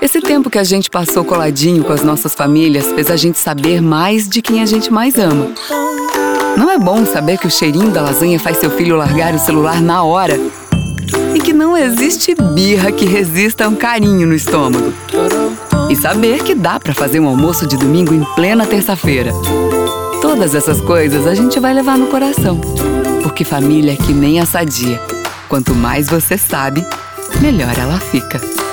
Esse tempo que a gente passou coladinho com as nossas famílias fez a gente saber mais de quem a gente mais ama. Não é bom saber que o cheirinho da lasanha faz seu filho largar o celular na hora? E que não existe birra que resista a um carinho no estômago. E saber que dá para fazer um almoço de domingo em plena terça-feira. Todas essas coisas a gente vai levar no coração. Porque família é que nem a sadia. Quanto mais você sabe, melhor ela fica.